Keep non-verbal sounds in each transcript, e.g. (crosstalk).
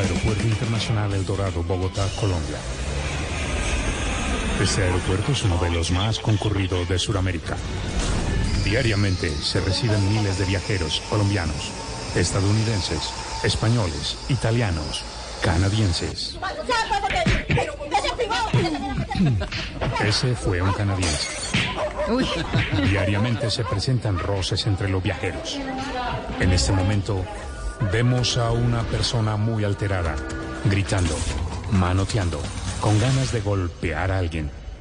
Aeropuerto Internacional El Dorado, Bogotá, Colombia. Este aeropuerto es uno de los más concurridos de Sudamérica. Diariamente se reciben miles de viajeros colombianos, estadounidenses, españoles, italianos, canadienses. Ese fue un canadiense. Diariamente se presentan roces entre los viajeros. En este momento vemos a una persona muy alterada, gritando, manoteando, con ganas de golpear a alguien.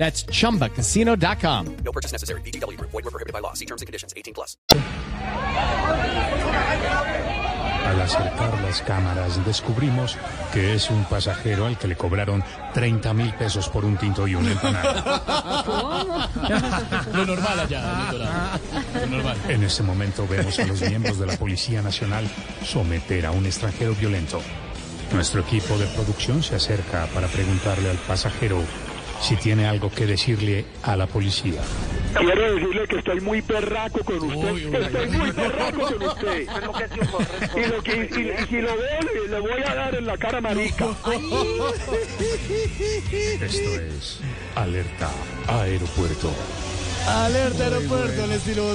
That's chumbacasino.com. No purchase necessary. VGW Group. Void were prohibited by law. See terms and conditions. 18 plus. Al acercar las cámaras descubrimos que es un pasajero al que le cobraron 30 mil pesos por un tinto y una empanada. Lo normal allá, Lo normal. En ese momento vemos a los miembros de la Policía Nacional someter a un extranjero violento. Nuestro equipo de producción se acerca para preguntarle al pasajero si tiene algo que decirle a la policía. Quiero decirle que estoy muy perraco con usted. Uy, uy, estoy muy perraco con usted. (laughs) y, lo que, y, y, si lo veo, le voy a dar en la cara marica. (laughs) Esto es Alerta Aeropuerto. Alerta Aeropuerto, al estilo